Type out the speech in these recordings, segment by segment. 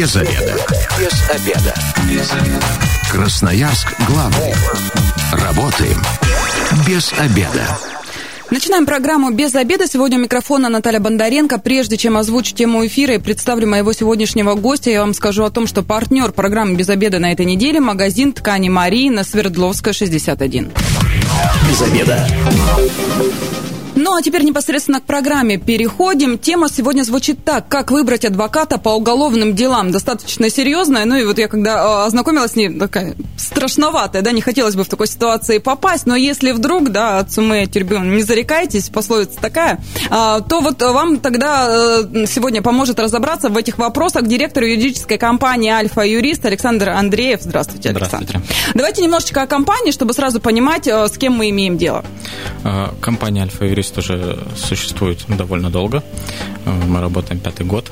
Без обеда. Без обеда. Без обеда. Красноярск главный. Работаем без обеда. Начинаем программу «Без обеда». Сегодня у микрофона Наталья Бондаренко. Прежде чем озвучить тему эфира и представлю моего сегодняшнего гостя, я вам скажу о том, что партнер программы «Без обеда» на этой неделе – магазин ткани Марии на Свердловская, 61. Без обеда. Ну, а теперь непосредственно к программе переходим. Тема сегодня звучит так. Как выбрать адвоката по уголовным делам? Достаточно серьезная. Ну, и вот я когда а, ознакомилась с ней, такая страшноватая, да, не хотелось бы в такой ситуации попасть. Но если вдруг, да, от суммы тербин не зарекайтесь, пословица такая, а, то вот вам тогда э, сегодня поможет разобраться в этих вопросах директор юридической компании «Альфа-юрист» Александр Андреев. Здравствуйте, Александр. Здравствуйте. Давайте немножечко о компании, чтобы сразу понимать, э, с кем мы имеем дело. А, компания «Альфа-юрист» юрист уже существует довольно долго. Мы работаем пятый год.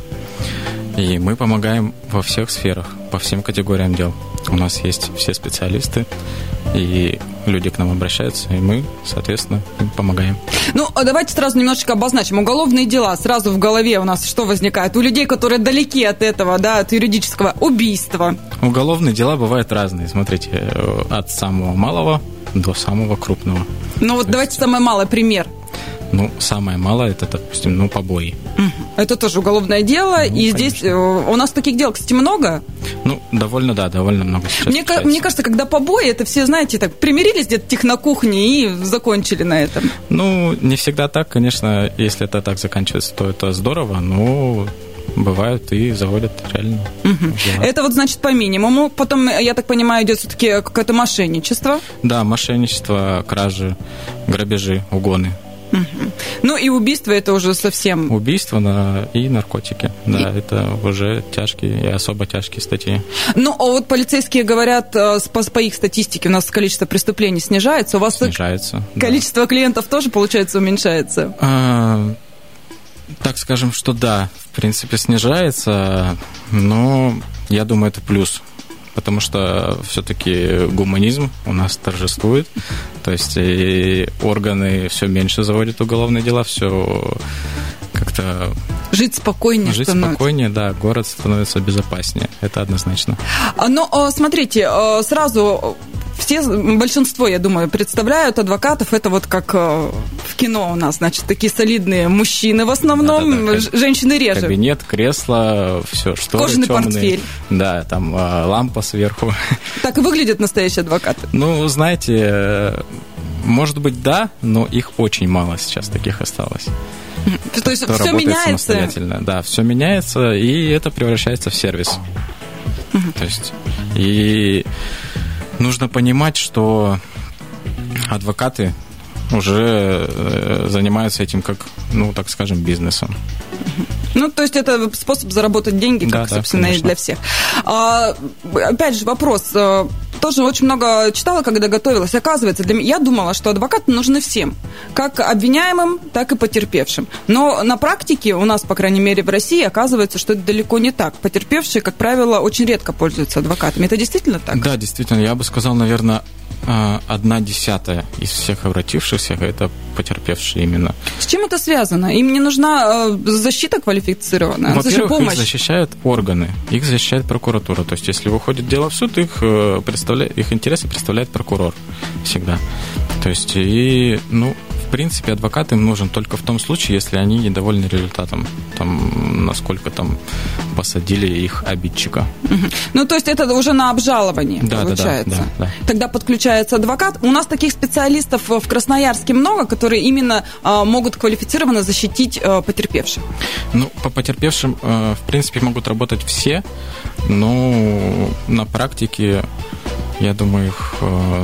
И мы помогаем во всех сферах, по всем категориям дел. У нас есть все специалисты, и люди к нам обращаются, и мы, соответственно, им помогаем. Ну, а давайте сразу немножечко обозначим. Уголовные дела сразу в голове у нас что возникает? У людей, которые далеки от этого, да, от юридического убийства. Уголовные дела бывают разные. Смотрите, э, от самого малого до самого крупного. Ну вот То давайте есть... самое малое пример. Ну, самое малое, это, допустим, ну, побои. Это тоже уголовное дело, ну, и конечно. здесь э, у нас таких дел, кстати, много. Ну, довольно, да, довольно много сейчас. Мне, мне кажется, когда побои, это все, знаете, так примирились где-то тих на кухне и закончили на этом. Ну, не всегда так, конечно, если это так заканчивается, то это здорово, но бывают и заводят реально. Угу. Это вот значит по минимуму. Потом, я так понимаю, идет все-таки какое-то мошенничество. Да, мошенничество, кражи, грабежи, угоны. Угу. Ну и убийство это уже совсем... Убийство на... и наркотики. Да, и... это уже тяжкие и особо тяжкие статьи. Ну, а вот полицейские говорят, э, по, по их статистике у нас количество преступлений снижается. У вас снижается. Количество да. клиентов тоже, получается, уменьшается? А, так скажем, что да, в принципе, снижается, но я думаю, это плюс потому что все-таки гуманизм у нас торжествует. То есть и органы все меньше заводят уголовные дела, все как-то... Жить спокойнее Жить становится. спокойнее, да, город становится безопаснее, это однозначно. А, Но ну, смотрите, сразу все, большинство, я думаю, представляют адвокатов, это вот как э, в кино у нас, значит, такие солидные мужчины в основном, да, да, да. женщины реже. Кабинет, кресло, все, что Кожаный темные. портфель. Да, там э, лампа сверху. Так и выглядят настоящие адвокаты. Ну, знаете, может быть, да, но их очень мало сейчас таких осталось. То есть все меняется? Да, все меняется, и это превращается в сервис. То есть, и нужно понимать, что адвокаты уже э, занимаются этим как, ну, так скажем, бизнесом. Ну, то есть это способ заработать деньги, как, да, собственно, да, и для всех. А, опять же, вопрос. Э, тоже очень много читала, когда готовилась. Оказывается, для меня, я думала, что адвокаты нужны всем. Как обвиняемым, так и потерпевшим. Но на практике у нас, по крайней мере, в России, оказывается, что это далеко не так. Потерпевшие, как правило, очень редко пользуются адвокатами. Это действительно так? Да, действительно. Я бы сказал, наверное, одна десятая из всех обратившихся это потерпевшие именно. С чем это связано? Им не нужна а, защита квалифицированная? Во-первых, помощь. их защищают органы, их защищает прокуратура. То есть, если выходит дело в суд, их, э, представляет, их интересы представляет прокурор всегда. То есть, и, ну, в принципе, адвокат им нужен только в том случае, если они недовольны результатом, там, насколько там посадили их обидчика. Ну, то есть это уже на обжаловании да, получается. Да, да, да, да. Тогда подключается адвокат. У нас таких специалистов в Красноярске много, которые именно а, могут квалифицированно защитить а, потерпевших. Ну, по потерпевшим, а, в принципе, могут работать все, но на практике, я думаю, их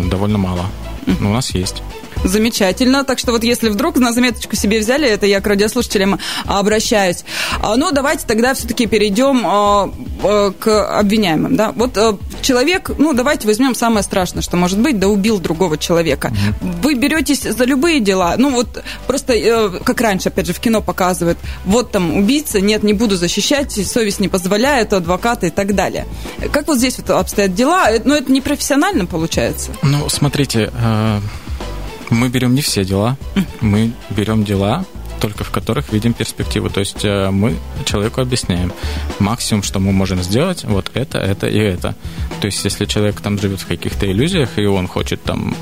довольно мало. Но у нас есть. Замечательно. Так что вот если вдруг на заметочку себе взяли, это я к радиослушателям обращаюсь. А, ну, давайте тогда все-таки перейдем а, а, к обвиняемым. Да? Вот человек, ну, давайте возьмем самое страшное, что может быть, да убил другого человека. Вы беретесь за любые дела. Ну, вот просто, э, как раньше, опять же, в кино показывают, вот там убийца, нет, не буду защищать, совесть не позволяет, адвокаты и так далее. Как вот здесь вот обстоят дела? Ну, это не профессионально получается? Ну, смотрите, э, мы берем не все дела, мы берем дела только в которых видим перспективу. То есть э, мы человеку объясняем максимум, что мы можем сделать, вот это, это и это. То есть если человек там живет в каких-то иллюзиях, и он хочет там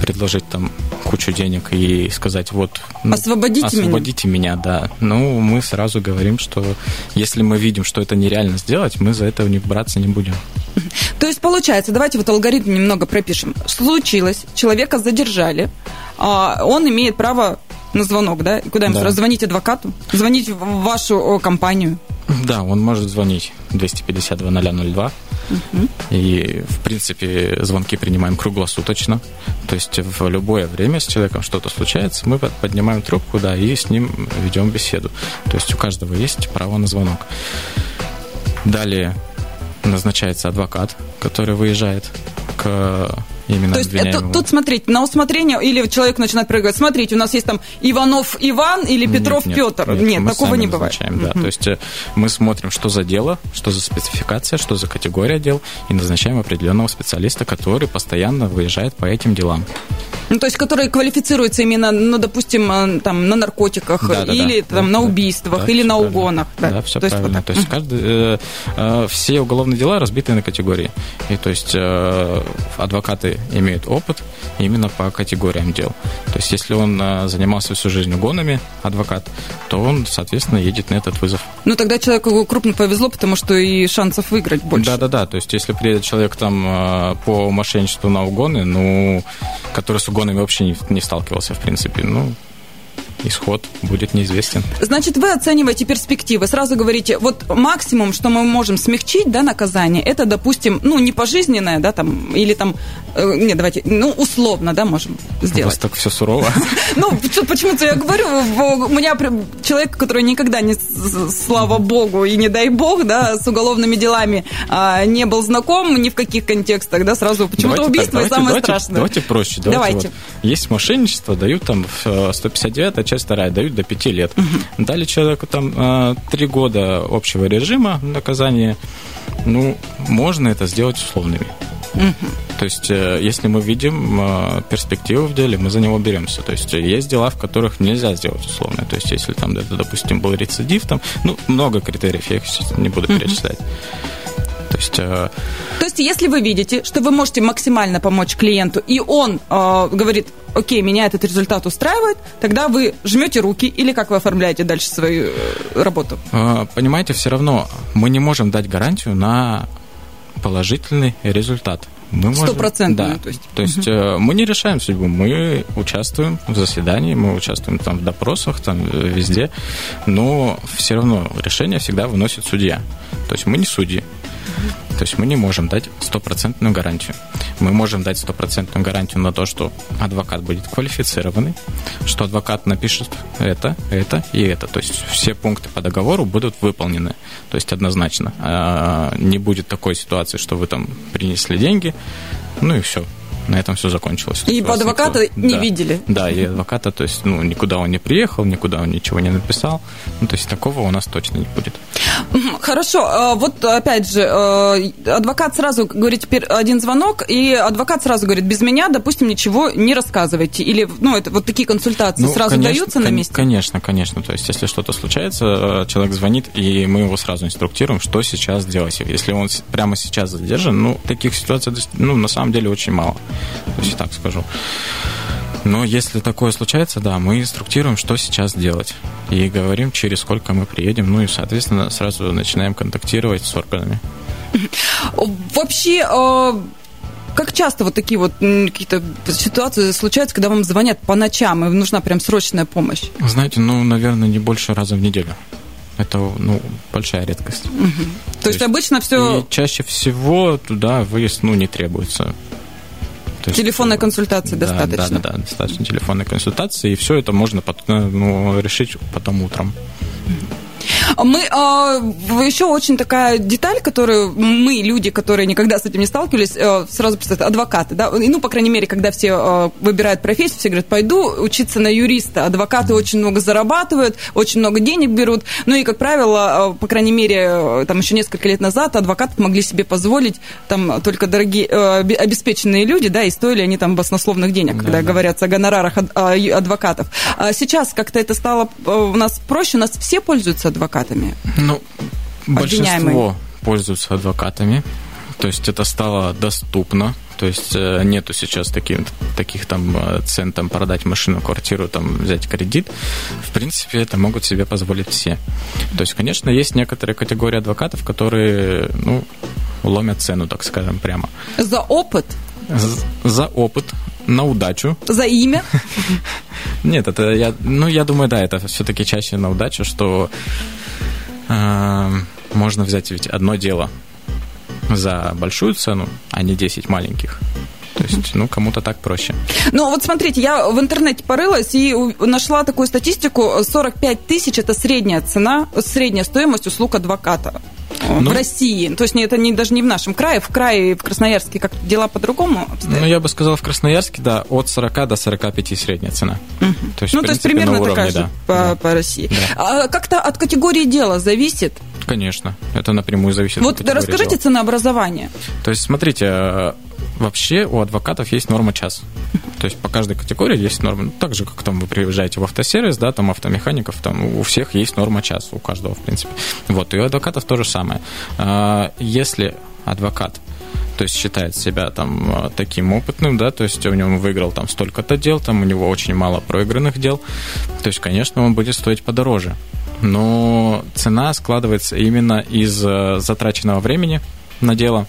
предложить там кучу денег и сказать, вот... Ну, освободите, освободите меня. меня, да. Ну, мы сразу говорим, что если мы видим, что это нереально сделать, мы за это не браться не будем. То есть, получается, давайте вот алгоритм немного пропишем. Случилось, человека задержали, а он имеет право на звонок, да? Куда ему да. сразу звонить адвокату? Звонить в вашу компанию? Да, он может звонить 252 002. Угу. И, в принципе, звонки принимаем круглосуточно. То есть в любое время с человеком что-то случается, мы поднимаем трубку, да, и с ним ведем беседу. То есть у каждого есть право на звонок. Далее назначается адвокат, который выезжает к именно То есть это, тут, смотрите, на усмотрение, или человек начинает прыгать, смотрите, у нас есть там Иванов Иван или Петров нет, Петр. Нет, нет, такого не бывает. Да, угу. То есть э, мы смотрим, что за дело, что за спецификация, что за категория дел, и назначаем определенного специалиста, который постоянно выезжает по этим делам. Ну, то есть, который квалифицируется именно, ну, допустим, э, там, на наркотиках, да, да, или да, там да, на убийствах, да, или на правильно. угонах. Да, да все то правильно. Есть, вот то есть, каждый, э, э, все уголовные дела разбиты на категории. И то есть, э, адвокаты имеют опыт именно по категориям дел. То есть, если он э, занимался всю жизнь угонами, адвокат, то он, соответственно, едет на этот вызов. Ну, тогда человеку крупно повезло, потому что и шансов выиграть больше. Да-да-да, то есть, если приедет человек там э, по мошенничеству на угоны, ну, который с угонами вообще не, не сталкивался, в принципе, ну, исход будет неизвестен. Значит, вы оцениваете перспективы. Сразу говорите, вот максимум, что мы можем смягчить, да, наказание, это, допустим, ну, не пожизненное, да, там, или там, э, нет, давайте, ну, условно, да, можем сделать. У вас так все сурово. Ну, почему-то я говорю, у меня прям человек, который никогда не, слава богу, и не дай бог, да, с уголовными делами а, не был знаком ни в каких контекстах, да, сразу почему-то убийство самое страшное. Давайте проще. Давайте. Есть мошенничество, дают там 159 часть вторая, дают до 5 лет. Угу. Дали человеку там 3 а, года общего режима наказания, ну, можно это сделать условными. Угу. То есть, э, если мы видим э, перспективу в деле, мы за него беремся. То есть, есть дела, в которых нельзя сделать условно. То есть, если там, допустим, был рецидив, там, ну, много критериев, я их не буду перечислять. То есть, э... То есть, если вы видите, что вы можете максимально помочь клиенту, и он э, говорит, окей, меня этот результат устраивает, тогда вы жмете руки или как вы оформляете дальше свою э, работу? Э, понимаете, все равно мы не можем дать гарантию на положительный результат. Стопроцентную, да. то есть. То есть угу. мы не решаем судьбу, мы участвуем в заседании, мы участвуем там в допросах, там э, везде, но все равно решение всегда выносит судья. То есть мы не судьи. То есть мы не можем дать стопроцентную гарантию. Мы можем дать стопроцентную гарантию на то, что адвокат будет квалифицированный, что адвокат напишет это, это и это. То есть все пункты по договору будут выполнены. То есть однозначно. А, не будет такой ситуации, что вы там принесли деньги, ну и все, на этом все закончилось. И по адвоката никто... не да. видели? Да, и адвоката, то есть, ну, никуда он не приехал, никуда он ничего не написал. Ну, то есть, такого у нас точно не будет. Хорошо, а, вот опять же, а, адвокат сразу говорит, теперь один звонок, и адвокат сразу говорит, без меня, допустим, ничего не рассказывайте. Или, ну, это вот такие консультации ну, сразу конечно, даются на месте? Конечно, конечно. То есть, если что-то случается, человек звонит, и мы его сразу инструктируем, что сейчас делать. Если он прямо сейчас задержан, ну, таких ситуаций, ну, на самом деле, очень мало. То есть, так скажу. Но если такое случается, да, мы инструктируем, что сейчас делать. И говорим, через сколько мы приедем. Ну и, соответственно, сразу начинаем контактировать с органами. Вообще, а, как часто вот такие вот какие-то ситуации случаются, когда вам звонят по ночам, и нужна прям срочная помощь? Знаете, ну, наверное, не больше раза в неделю. Это, ну, большая редкость. Угу. То, То есть, есть обычно все... И чаще всего туда выезд, ну, не требуется. То Телефонной есть, консультации да, достаточно. Да, да, да, достаточно телефонной консультации, и все это можно потом, ну, решить потом утром. Мы а, еще очень такая деталь, которую мы, люди, которые никогда с этим не сталкивались, а, сразу представляют, адвокаты, да, и, ну, по крайней мере, когда все а, выбирают профессию, все говорят, пойду учиться на юриста. Адвокаты очень много зарабатывают, очень много денег берут, ну и, как правило, а, по крайней мере, там еще несколько лет назад адвокаты могли себе позволить там только дорогие, а, обеспеченные люди, да, и стоили они там баснословных денег, да, когда да. говорят о гонорарах адвокатов. А сейчас как-то это стало у нас проще, у нас все пользуются адвокатами. Ну, большинство пользуются адвокатами. То есть это стало доступно. То есть э, нету сейчас таких, таких там э, цен, там продать машину, квартиру, там взять кредит. В принципе, это могут себе позволить все. То есть, конечно, есть некоторые категории адвокатов, которые, ну, ломят цену, так скажем, прямо. За опыт? За, за опыт, на удачу. За имя? Нет, это я, ну, я думаю, да, это все-таки чаще на удачу, что можно взять ведь одно дело за большую цену, а не 10 маленьких. То есть, ну, кому-то так проще. Ну, вот смотрите, я в интернете порылась и нашла такую статистику. 45 тысяч – это средняя цена, средняя стоимость услуг адвоката ну, в России. То есть это не, даже не в нашем крае, в крае, в Красноярске как дела по-другому обстоят? Ну, я бы сказал, в Красноярске, да, от 40 до 45 средняя цена. Угу. То есть, ну, принципе, то есть примерно уровне, такая да. же по, да. по России. Да. А как-то от категории дела зависит? Конечно, это напрямую зависит вот от Вот расскажите дела. ценообразование. То есть, смотрите, вообще у адвокатов есть норма час. То есть по каждой категории есть норма. Ну, так же, как там вы приезжаете в автосервис, да, там автомехаников, там у всех есть норма час, у каждого, в принципе. Вот, и у адвокатов то же самое. А, если адвокат то есть считает себя там а, таким опытным, да, то есть у него выиграл там столько-то дел, там у него очень мало проигранных дел, то есть, конечно, он будет стоить подороже. Но цена складывается именно из э, затраченного времени на дело,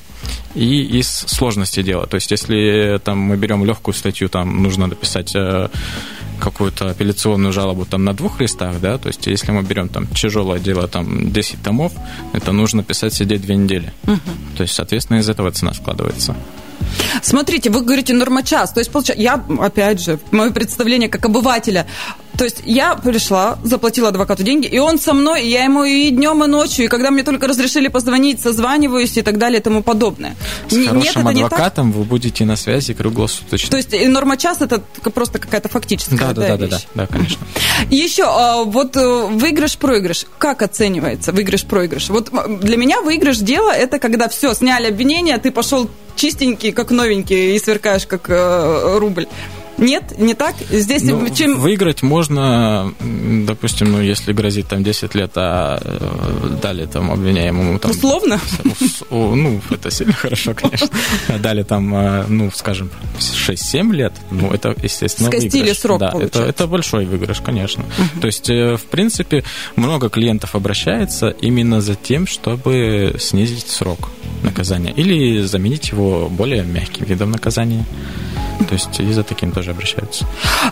и из сложности дела. То есть, если там мы берем легкую статью, там нужно написать э, какую-то апелляционную жалобу там на двух листах, да, то есть если мы берем там тяжелое дело, там 10 томов, это нужно писать сидеть две недели. Угу. То есть, соответственно, из этого цена складывается. Смотрите, вы говорите норма час. То есть, получается, я, опять же, мое представление как обывателя, то есть я пришла, заплатила адвокату деньги, и он со мной, и я ему и днем, и ночью, и когда мне только разрешили позвонить, созваниваюсь и так далее и тому подобное. С Нет, хорошим это адвокатом не так? вы будете на связи круглосуточно. То есть норма час это просто какая-то фактическая да, да, да, да, да, да, конечно. Еще а, вот э, выигрыш-проигрыш. Как оценивается выигрыш-проигрыш? Вот для меня выигрыш дела это когда все, сняли обвинение, ты пошел чистенький, как новенький, и сверкаешь, как э, рубль. Нет, не так? Здесь ну, чем... Выиграть можно, допустим, ну, если грозит там 10 лет, а э, дали там обвиняемому... Там, Условно? Ну, это сильно хорошо, конечно. Дали там, э, ну, скажем, 6-7 лет, ну, это, естественно, Скостили выигрыш. срок, да, это, это большой выигрыш, конечно. Угу. То есть, э, в принципе, много клиентов обращается именно за тем, чтобы снизить срок наказания или заменить его более мягким видом наказания. То есть и за таким тоже обращаются.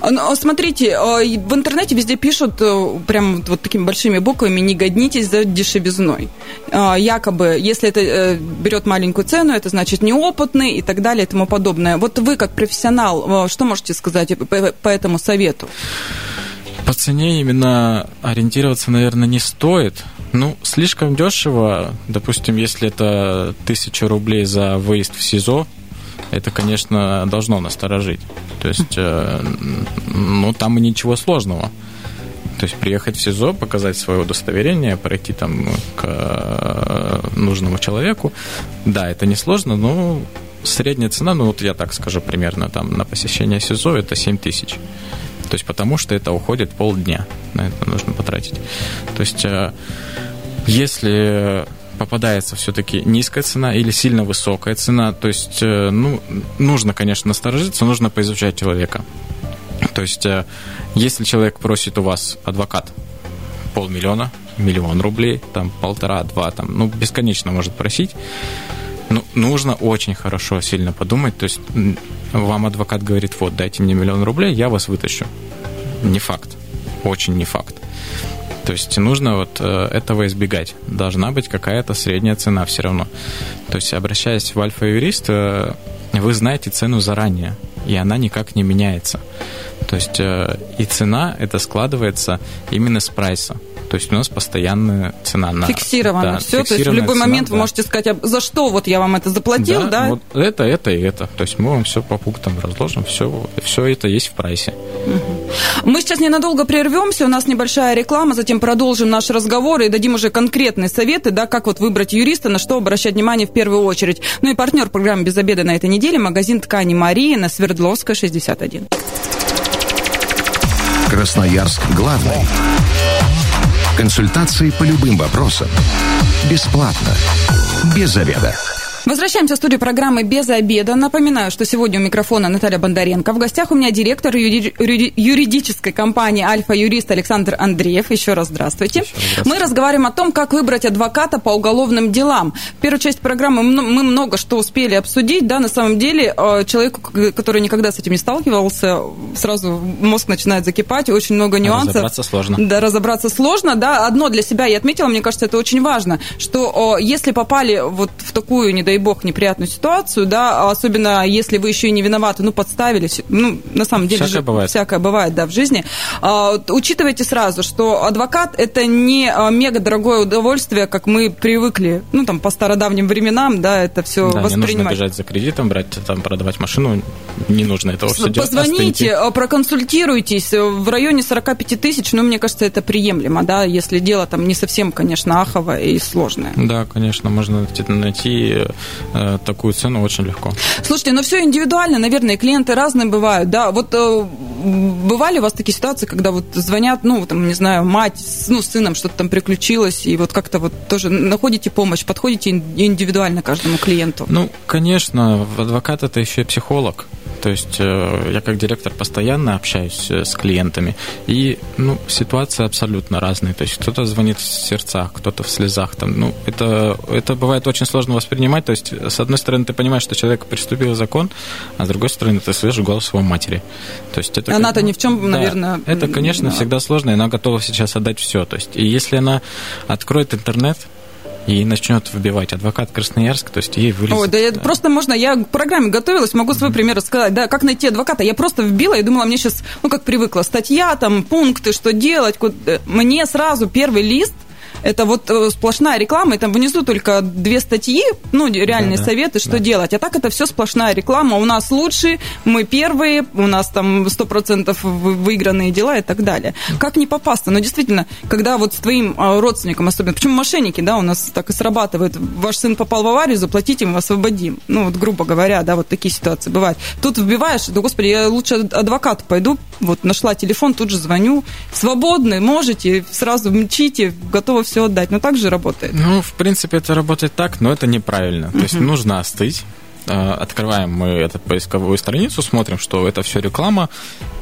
Ну, смотрите, а, в интернете везде пишут э, прям вот такими большими буквами «не годнитесь за дешевизной». А, якобы, если это э, берет маленькую цену, это значит неопытный и так далее и тому подобное. Вот вы, как профессионал, э, что можете сказать по этому совету? По цене именно ориентироваться, наверное, не стоит. Ну, слишком дешево. Допустим, если это тысяча рублей за выезд в СИЗО, это, конечно, должно насторожить. То есть, э, ну, там и ничего сложного. То есть приехать в СИЗО, показать свое удостоверение, пройти там к э, нужному человеку. Да, это несложно, но средняя цена, ну вот я так скажу примерно, там на посещение СИЗО это 7 тысяч. То есть потому что это уходит полдня, на это нужно потратить. То есть э, если попадается все-таки низкая цена или сильно высокая цена. То есть, э, ну, нужно, конечно, насторожиться, нужно поизучать человека. То есть, э, если человек просит у вас адвокат полмиллиона, миллион рублей, там полтора-два, там, ну, бесконечно может просить, ну, нужно очень хорошо, сильно подумать. То есть, вам адвокат говорит, вот, дайте мне миллион рублей, я вас вытащу. Не факт. Очень не факт. То есть нужно вот э, этого избегать. Должна быть какая-то средняя цена все равно. То есть обращаясь в альфа-юрист, э, вы знаете цену заранее, и она никак не меняется. То есть э, и цена это складывается именно с прайса. То есть у нас постоянная цена на... Фиксировано да, все, то есть в любой цена, момент да. вы можете сказать, а за что вот я вам это заплатил, да? да? вот это, это и это. То есть мы вам все по пунктам разложим, все, все это есть в прайсе. Мы сейчас ненадолго прервемся, у нас небольшая реклама, затем продолжим наш разговор и дадим уже конкретные советы, да, как вот выбрать юриста, на что обращать внимание в первую очередь. Ну и партнер программы «Без обеда» на этой неделе – магазин ткани «Мария» на Свердловской, 61. Красноярск главный. Консультации по любым вопросам. Бесплатно. Без заведа. Возвращаемся в студию программы «Без обеда». Напоминаю, что сегодня у микрофона Наталья Бондаренко. В гостях у меня директор юридической компании «Альфа-юрист» Александр Андреев. Еще раз здравствуйте. Еще здравствуйте. Мы разговариваем о том, как выбрать адвоката по уголовным делам. В первую часть программы мы много что успели обсудить. Да, на самом деле, э, человеку, который никогда с этим не сталкивался, сразу мозг начинает закипать, очень много нюансов. Разобраться сложно. Да, разобраться сложно. Да, одно для себя я отметила, мне кажется, это очень важно, что если попали вот в такую, не дай бог, неприятную ситуацию, да, особенно если вы еще и не виноваты, ну, подставили, ну, на самом деле всякое же, бывает. всякое бывает, да, в жизни. А, учитывайте сразу, что адвокат это не а, мега дорогое удовольствие, как мы привыкли, ну, там, по стародавним временам, да, это все да, воспринимать. не нужно бежать за кредитом, брать, там, продавать машину, не нужно этого все делать. Позвоните, остыньте. проконсультируйтесь, в районе 45 тысяч, ну, мне кажется, это приемлемо, да, если дело там не совсем, конечно, аховое и сложное. Да, конечно, можно найти э, такую цену очень легко. Слушайте, но ну все индивидуально, наверное, клиенты разные бывают, да. Вот э, бывали у вас такие ситуации, когда вот звонят, ну, там, не знаю, мать, ну, с сыном что-то там приключилось, и вот как-то вот тоже находите помощь, подходите индивидуально каждому клиенту? Ну, конечно, адвокат это еще и психолог. То есть э, я как директор постоянно общаюсь э, с клиентами, и ну, ситуации абсолютно разные. То есть кто-то звонит в сердцах, кто-то в слезах. Там, ну, это, это бывает очень сложно воспринимать. То есть, с одной стороны, ты понимаешь, что человек приступил закон, а с другой стороны, ты слышишь голос его матери. То есть это, Она-то ни в чем, да, наверное... Это, конечно, да. всегда сложно, и она готова сейчас отдать все. То есть, и если она откроет интернет, и начнет выбивать адвокат Красноярск, то есть ей вылезет. Ой, да, я, просто можно, я к программе готовилась, могу свой пример рассказать, да, как найти адвоката. Я просто вбила и думала, мне сейчас, ну, как привыкла, статья, там, пункты, что делать. Мне сразу первый лист – это вот э, сплошная реклама, и там внизу только две статьи, ну, реальные да, советы, что да. делать. А так это все сплошная реклама. У нас лучшие, мы первые, у нас там 100% выигранные дела и так далее. Как не попасться? Но действительно, когда вот с твоим а, родственником особенно, почему мошенники, да, у нас так и срабатывает, ваш сын попал в аварию, заплатите, мы освободим. Ну, вот грубо говоря, да, вот такие ситуации бывают. Тут вбиваешь, да, господи, я лучше адвокату пойду, вот нашла телефон, тут же звоню, свободны, можете, сразу мчите, готова все отдать. Но так же работает. Ну, в принципе, это работает так, но это неправильно. То есть нужно остыть, э, открываем мы эту поисковую страницу, смотрим, что это все реклама,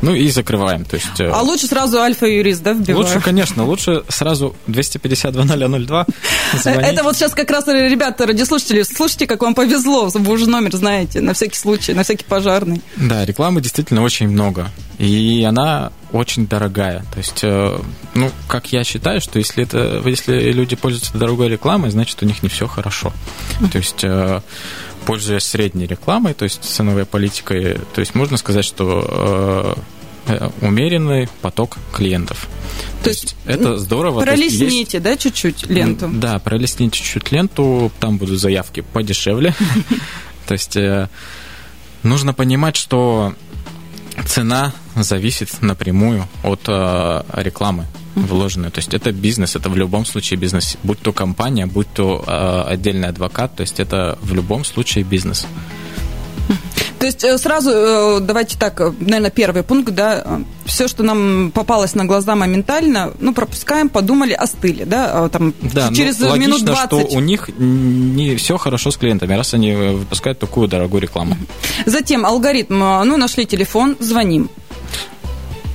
ну и закрываем. То есть, э, а лучше сразу альфа-юрист, да, вбиваем? Лучше, конечно, лучше сразу 252 Это вот сейчас как раз, ребята, радиослушатели, слушайте, как вам повезло, вы уже номер знаете, на всякий случай, на всякий пожарный. Да, рекламы действительно очень много, и она очень дорогая. То есть, э, ну, как я считаю, что если, это, если люди пользуются дорогой рекламой, значит, у них не все хорошо. То есть, э, пользуясь средней рекламой, то есть ценовой политикой, то есть можно сказать, что э, умеренный поток клиентов. То, то есть это здорово. Пролесните, есть, да, чуть-чуть ленту? Да, пролесните чуть-чуть ленту, там будут заявки подешевле. То есть нужно понимать, что цена зависит напрямую от э, рекламы вложенной. То есть это бизнес, это в любом случае бизнес. Будь то компания, будь то э, отдельный адвокат, то есть это в любом случае бизнес. То есть э, сразу, давайте так, наверное, первый пункт, да, все, что нам попалось на глаза моментально, ну, пропускаем, подумали, остыли, да, там, да, через ну, минут 20. что у них не все хорошо с клиентами, раз они выпускают такую дорогую рекламу. Затем алгоритм, ну, нашли телефон, звоним.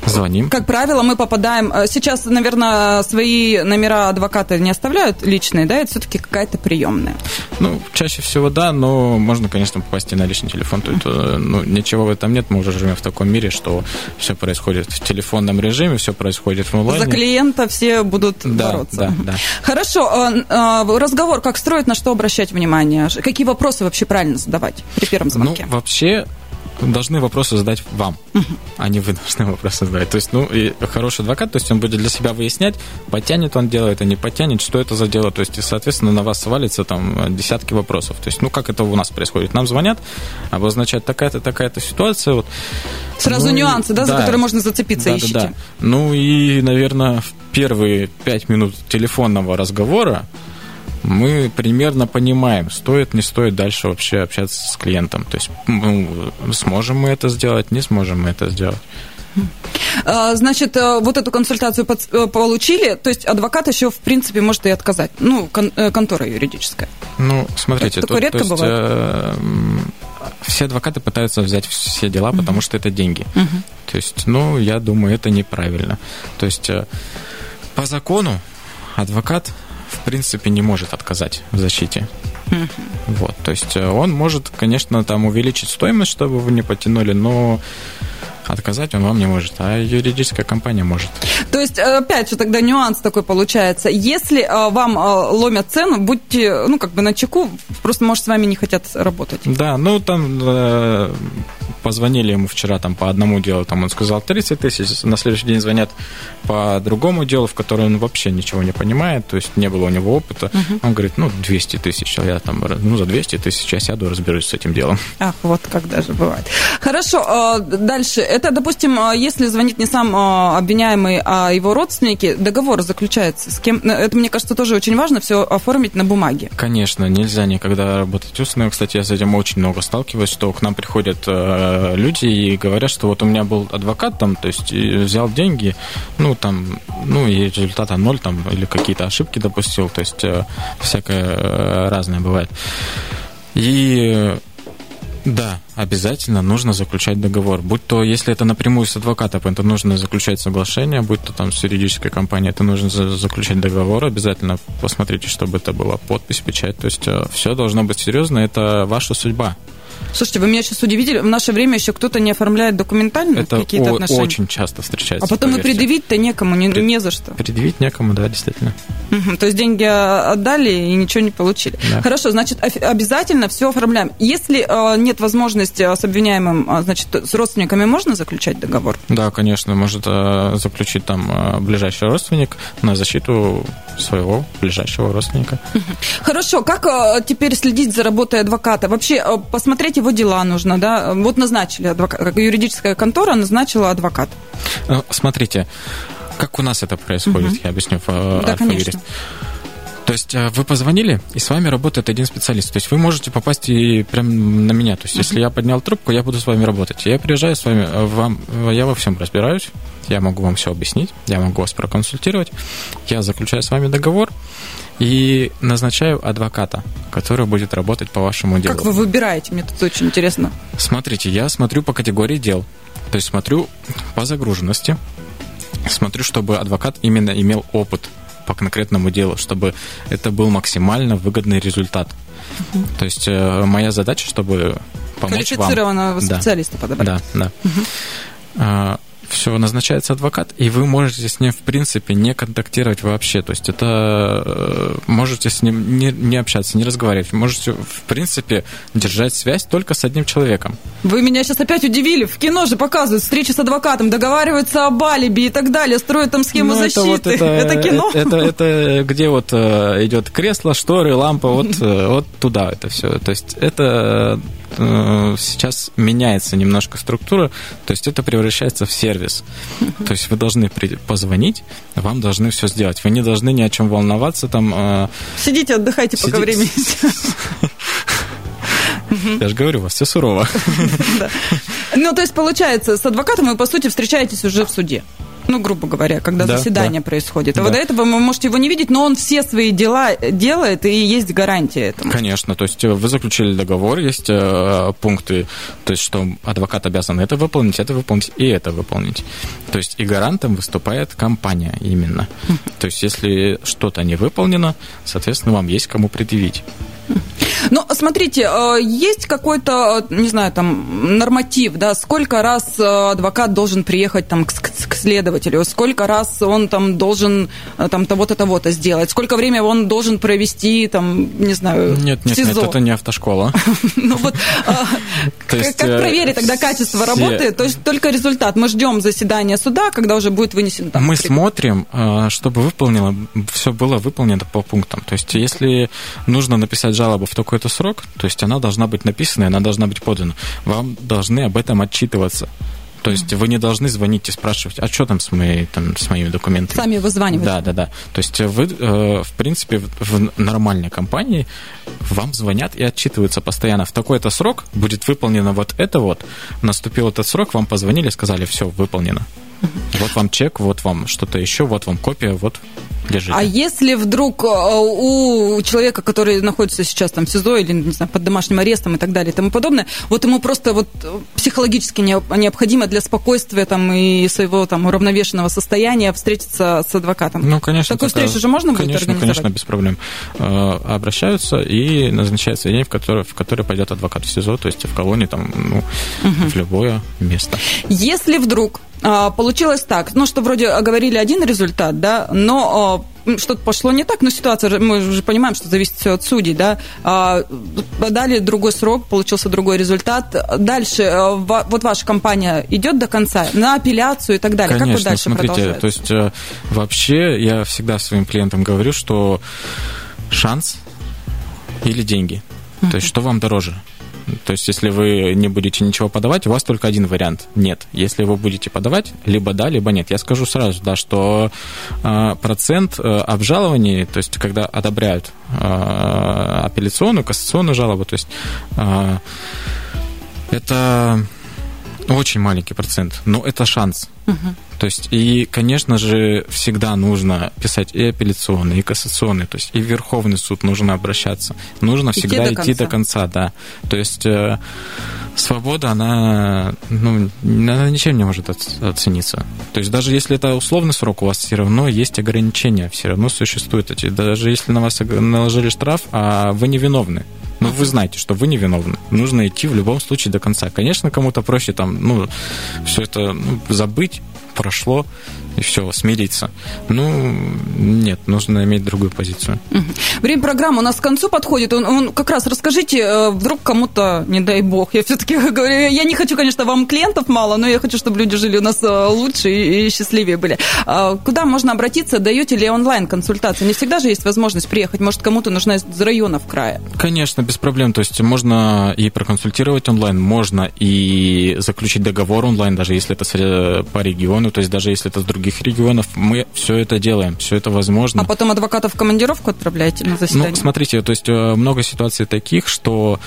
Звоним. Как правило, мы попадаем... Э, сейчас, наверное, свои номера адвоката не оставляют личные, да? Это все-таки какая-то приемная. Ну, чаще всего да, но можно, конечно, попасть и на личный телефон. Тут, э, ну, ничего в этом нет. Мы уже живем в таком мире, что все происходит в телефонном режиме, все происходит в онлайне. За клиента все будут да, бороться. Да, да. Хорошо. Э, разговор как строить, на что обращать внимание? Какие вопросы вообще правильно задавать при первом звонке? Ну, вообще должны вопросы задать вам, а не вы должны вопросы задать. То есть, ну, и хороший адвокат, то есть он будет для себя выяснять, потянет он дело это, не потянет, что это за дело. То есть, и, соответственно, на вас свалится там десятки вопросов. То есть, ну, как это у нас происходит? Нам звонят, обозначают такая-то, такая-то ситуация. Вот. Сразу ну, нюансы, да, да, за которые можно зацепиться, да, ищите. Да, да. Ну, и, наверное, в первые пять минут телефонного разговора мы примерно понимаем, стоит, не стоит дальше вообще общаться с клиентом. То есть ну, сможем мы это сделать, не сможем мы это сделать. А, значит, э, вот эту консультацию э, получили, то есть адвокат еще, в принципе, может и отказать. Ну, э, контора юридическая. Ну, смотрите, это такое редко есть, бывает. все адвокаты пытаются взять все дела, Мгм. потому что это деньги. Мгм. То есть, ну, я думаю, это неправильно. То есть, по закону адвокат, в принципе, не может отказать в защите. Вот, то есть э, он может, конечно, там увеличить стоимость, чтобы вы не потянули, но отказать он вам не может, а юридическая компания может. То есть, э, опять же, тогда нюанс такой получается. Если э, вам ломят цену, будьте, ну, как бы на чеку, просто, может, с вами не хотят работать. Да, ну там позвонили ему вчера там по одному делу, там он сказал 30 тысяч, на следующий день звонят по другому делу, в котором он вообще ничего не понимает, то есть не было у него опыта. Он говорит, ну, 200 тысяч, а я там, ну, за 200 тысяч я сяду, разберусь с этим делом. Ах, вот как даже бывает. Хорошо, э, дальше. Это, допустим, э, если звонит не сам э, обвиняемый, а его родственники, договор заключается с кем? Э, Это, мне кажется, тоже очень важно все оформить на бумаге. Конечно, нельзя никогда работать устно. Кстати, я с этим очень много сталкиваюсь, что к нам приходят э, люди и говорят, что вот у меня был адвокат там, то есть взял деньги, ну там, ну и результата ноль там или какие-то ошибки допустил, то есть э, всякое э, разное бывает. И э, да, обязательно нужно заключать договор. Будь то, если это напрямую с адвокатом, это нужно заключать соглашение, будь то там с юридической компанией, это нужно за- заключать договор. Обязательно посмотрите, чтобы это была подпись, печать. То есть все должно быть серьезно, это ваша судьба. Слушайте, вы меня сейчас удивили. В наше время еще кто-то не оформляет документально Это какие-то о- отношения. очень часто встречается. А потом и поверьте. предъявить-то некому, не, Пред- не за что. Предъявить некому, да, действительно. Мгм, То есть деньги а, отдали и ничего не получили. Да. Хорошо, значит, обязательно все оформляем. Если а, нет возможности а, с обвиняемым, значит, с родственниками можно заключать договор? Да, конечно, может э, заключить там э, ближайший родственник на защиту своего ближайшего родственника. Хорошо, как а, теперь следить за работой адвоката? Вообще а, посмотреть его дела нужно, да? Вот назначили адвоката, как юридическая контора назначила адвоката. Э, Смотрите, как у нас это происходит, я объясню, э, Да, конечно. То есть э, вы позвонили, и с вами работает один специалист. То есть вы можете попасть и прям на меня. То есть если я поднял трубку, я буду с вами работать. Я приезжаю с вами, вам, я во всем разбираюсь, я могу вам все объяснить, я могу вас проконсультировать, я заключаю с вами договор и назначаю адвоката, который будет работать по вашему делу. Как вы выбираете? Мне тут очень интересно. Смотрите, я смотрю по категории дел. То есть смотрю по загруженности. Смотрю, чтобы адвокат именно имел опыт по конкретному делу, чтобы это был максимально выгодный результат. То есть э, моя задача, чтобы помочь вам. Квалифицированного Да. специалиста подобрать. Да, да. Все, назначается адвокат, и вы можете с ним, в принципе, не контактировать вообще. То есть это э, можете с ним не, не общаться, не разговаривать. Можете, в принципе, держать связь только с одним человеком. Вы меня сейчас опять удивили. В кино же показывают встречи с адвокатом, договариваются об алиби и так далее, строят там схему Ну, защиты. вот это, кино. Это, это, это где вот э, идет кресло, шторы, лампа, вот, э, вот туда это все. То есть это э, сейчас меняется немножко структура, то есть это превращается в сервис. То есть вы должны при- позвонить, вам должны все сделать. Вы не должны ни о чем волноваться там. э, Сидите, отдыхайте, пока времени есть. Я же говорю, у вас все сурово. Ну, то есть, получается, с адвокатом вы, по сути, встречаетесь уже в суде. Ну, грубо говоря, когда Да, заседание да. происходит. А Да. вот до этого вы можете его не видеть, но он все свои дела делает, и есть гарантия этому. Конечно, то есть э, вы заключили договор, есть э, пункты, то есть что адвокат обязан это выполнить, это выполнить и это выполнить. То есть и гарантом выступает компания именно. То есть если что-то не выполнено, соответственно, вам есть кому предъявить. Ну, смотрите, э, есть какой-то, э, не знаю, там, норматив, да, сколько раз э, адвокат должен приехать там к, к- следователю, сколько раз он там должен там того-то, того-то сделать, сколько времени он должен провести, там, не знаю, Нет, нет, нет, это не автошкола. Ну вот, как проверить тогда качество работы? То есть только результат. Мы ждем заседания суда, когда уже будет вынесен там. Мы смотрим, чтобы выполнено, все было выполнено по пунктам. То есть если нужно написать жалобу в такой-то срок, то есть она должна быть написана, она должна быть подана. Вам должны об этом отчитываться. То есть вы не должны звонить и спрашивать, а что там с, моей, там, с моими документами? Сами вызванивать. Да, да, да. То есть вы, э, в принципе, в нормальной компании вам звонят и отчитываются постоянно. В такой-то срок будет выполнено вот это вот. Наступил этот срок, вам позвонили, сказали, все, выполнено. Вот вам чек, вот вам что-то еще, вот вам копия, вот держите. А если вдруг э, у человека, который находится сейчас там в СИЗО или, не знаю, под домашним арестом и так далее и тому подобное, вот ему просто вот психологически необходимо для спокойствия там и своего там уравновешенного состояния встретиться с адвокатом? Ну, конечно. Такую такая, встречу же можно конечно, будет организовать? Конечно, без проблем. Э, обращаются и назначается день, в который, в который пойдет адвокат в СИЗО, то есть в колонии, там, ну, угу. в любое место. Если вдруг получилось так, ну, что вроде говорили один результат, да, но а, что-то пошло не так, но ситуация, мы уже понимаем, что зависит все от судей, да, а, дали другой срок, получился другой результат. Дальше, вот ваша компания идет до конца на апелляцию и так далее. Конечно, как вы дальше смотрите, то есть э, вообще я всегда своим клиентам говорю, что шанс или деньги. То есть что вам дороже? То есть, если вы не будете ничего подавать, у вас только один вариант – нет. Если вы будете подавать, либо да, либо нет. Я скажу сразу, да, что э, процент э, обжалований, то есть, когда одобряют э, апелляционную, кассационную жалобу, то есть, это очень маленький процент, но это шанс. Угу. То есть, и, конечно же, всегда нужно писать и апелляционный, и кассационный, то есть и в Верховный суд нужно обращаться. Нужно идти всегда до идти до конца, да. То есть э, свобода, она, ну, она ничем не может оцениться. То есть даже если это условный срок, у вас все равно есть ограничения, все равно существуют эти. Даже если на вас наложили штраф, а вы невиновны, но вы знаете, что вы невиновны. Нужно идти в любом случае до конца. Конечно, кому-то проще там, ну, все это ну, забыть, прошло, и все, смириться. Ну, нет, нужно иметь другую позицию. Время программы у нас к концу подходит. Он, он как раз расскажите, э, вдруг кому-то, не дай бог, я все-таки говорю, я не хочу, конечно, вам клиентов мало, но я хочу, чтобы люди жили у нас э, лучше и, и счастливее были. А куда можно обратиться? Даете ли онлайн-консультации? Не всегда же есть возможность приехать. Может, кому-то нужна из районов края? Конечно, без проблем. То есть можно и проконсультировать онлайн, можно и заключить договор онлайн, даже если это по региону, то есть даже если это с других других регионов. Мы все это делаем, все это возможно. А потом адвокатов в командировку отправляете на заседание? Ну, смотрите, то есть э, много ситуаций таких, что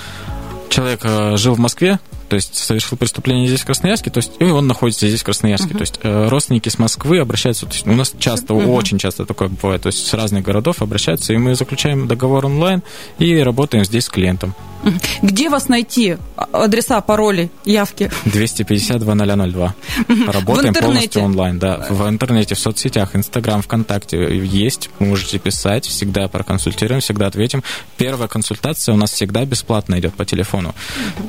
человек э, жил в Москве, то есть совершил преступление здесь, в Красноярске, то есть и он находится здесь, в Красноярске. Uh-huh. То есть э, родственники с Москвы обращаются, то есть у нас часто, uh-huh. очень часто такое бывает, то есть с разных городов обращаются, и мы заключаем договор онлайн и работаем здесь с клиентом. Где вас найти? Адреса, пароли, явки? 252 002. Работаем полностью онлайн, да. В интернете, в соцсетях, Инстаграм, ВКонтакте есть. Можете писать, всегда проконсультируем, всегда ответим. Первая консультация у нас всегда бесплатно идет по телефону.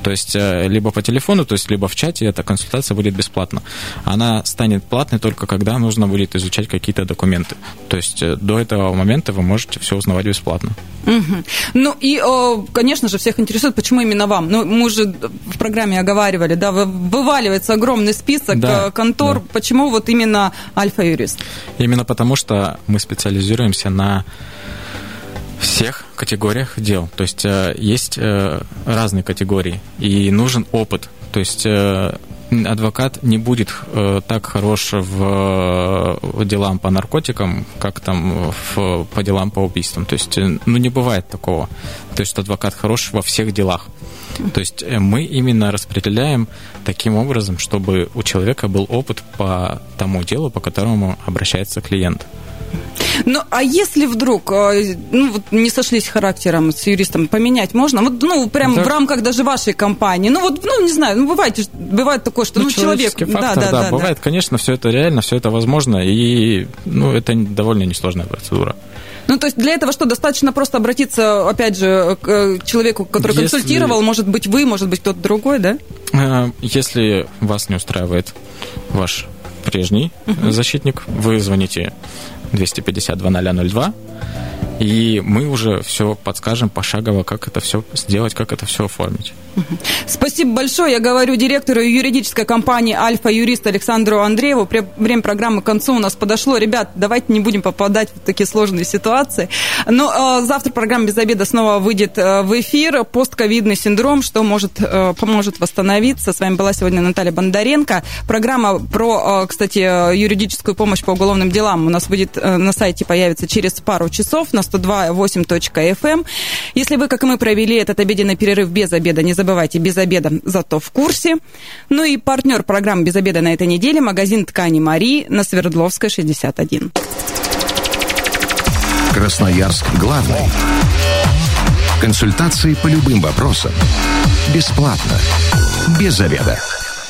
То есть э, либо по телефону, то есть либо в чате эта консультация будет бесплатна. Она станет платной только когда нужно будет изучать какие-то документы. То есть э, до этого момента вы можете все узнавать бесплатно. Угу. Ну и, конечно же, всех интересует, почему именно вам. Ну, мы уже в программе оговаривали, да, вываливается огромный список да, э, контор. Да. Почему вот именно Альфа-юрист? Именно потому, что мы специализируемся на категориях дел. То есть э, есть э, разные категории, и нужен опыт. То есть адвокат не будет э, так хорош в, в делам по наркотикам, как там в, по делам по убийствам. То есть, э, ну, не бывает такого. То есть, адвокат хорош во всех делах. То есть, э, мы именно распределяем таким образом, чтобы у человека был опыт по тому делу, по которому обращается клиент. Ну, а если вдруг э, ну, вот не сошлись характером с юристом, поменять можно? Вот, ну, прям да. в рамках даже вашей компании. Ну, вот, ну, не знаю, ну, бывает, бывает такое, что, ну, ну человек... Фактор, да, да, да, да, бывает, да. конечно, все это реально, все это возможно, и, ну, это довольно несложная процедура. Ну, то есть для этого что, достаточно просто обратиться, опять же, к э, человеку, который Если... консультировал, может быть, вы, может быть, кто-то другой, да? Э, если вас не устраивает ваш прежний uh-huh. защитник, вы звоните 250 2002 и мы уже все подскажем пошагово, как это все сделать, как это все оформить. Спасибо большое. Я говорю директору юридической компании «Альфа» юрист Александру Андрееву. Время программы к концу у нас подошло. Ребят, давайте не будем попадать в такие сложные ситуации. Но э, завтра программа «Без обеда» снова выйдет э, в эфир. Постковидный синдром, что может, э, поможет восстановиться. С вами была сегодня Наталья Бондаренко. Программа про, э, кстати, юридическую помощь по уголовным делам у нас выйдет э, на сайте, появится через пару часов на 102.8.fm. Эм. Если вы, как и мы, провели этот обеденный перерыв без обеда, не забывайте, без обеда, зато в курсе. Ну и партнер программы «Без обеда» на этой неделе – магазин ткани Мари на Свердловской, 61. Красноярск главный. Консультации по любым вопросам. Бесплатно. Без обеда.